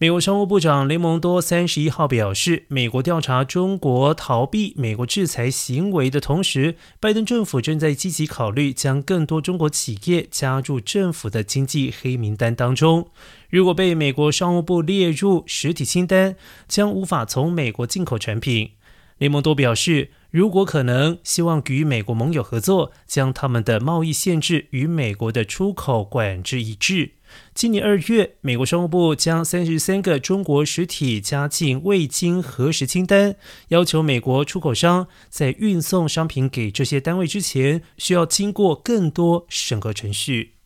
美国商务部长雷蒙多三十一号表示，美国调查中国逃避美国制裁行为的同时，拜登政府正在积极考虑将更多中国企业加入政府的经济黑名单当中。如果被美国商务部列入实体清单，将无法从美国进口产品。雷蒙多表示，如果可能，希望与美国盟友合作，将他们的贸易限制与美国的出口管制一致。今年二月，美国商务部将三十三个中国实体加进未经核实清单，要求美国出口商在运送商品给这些单位之前，需要经过更多审核程序。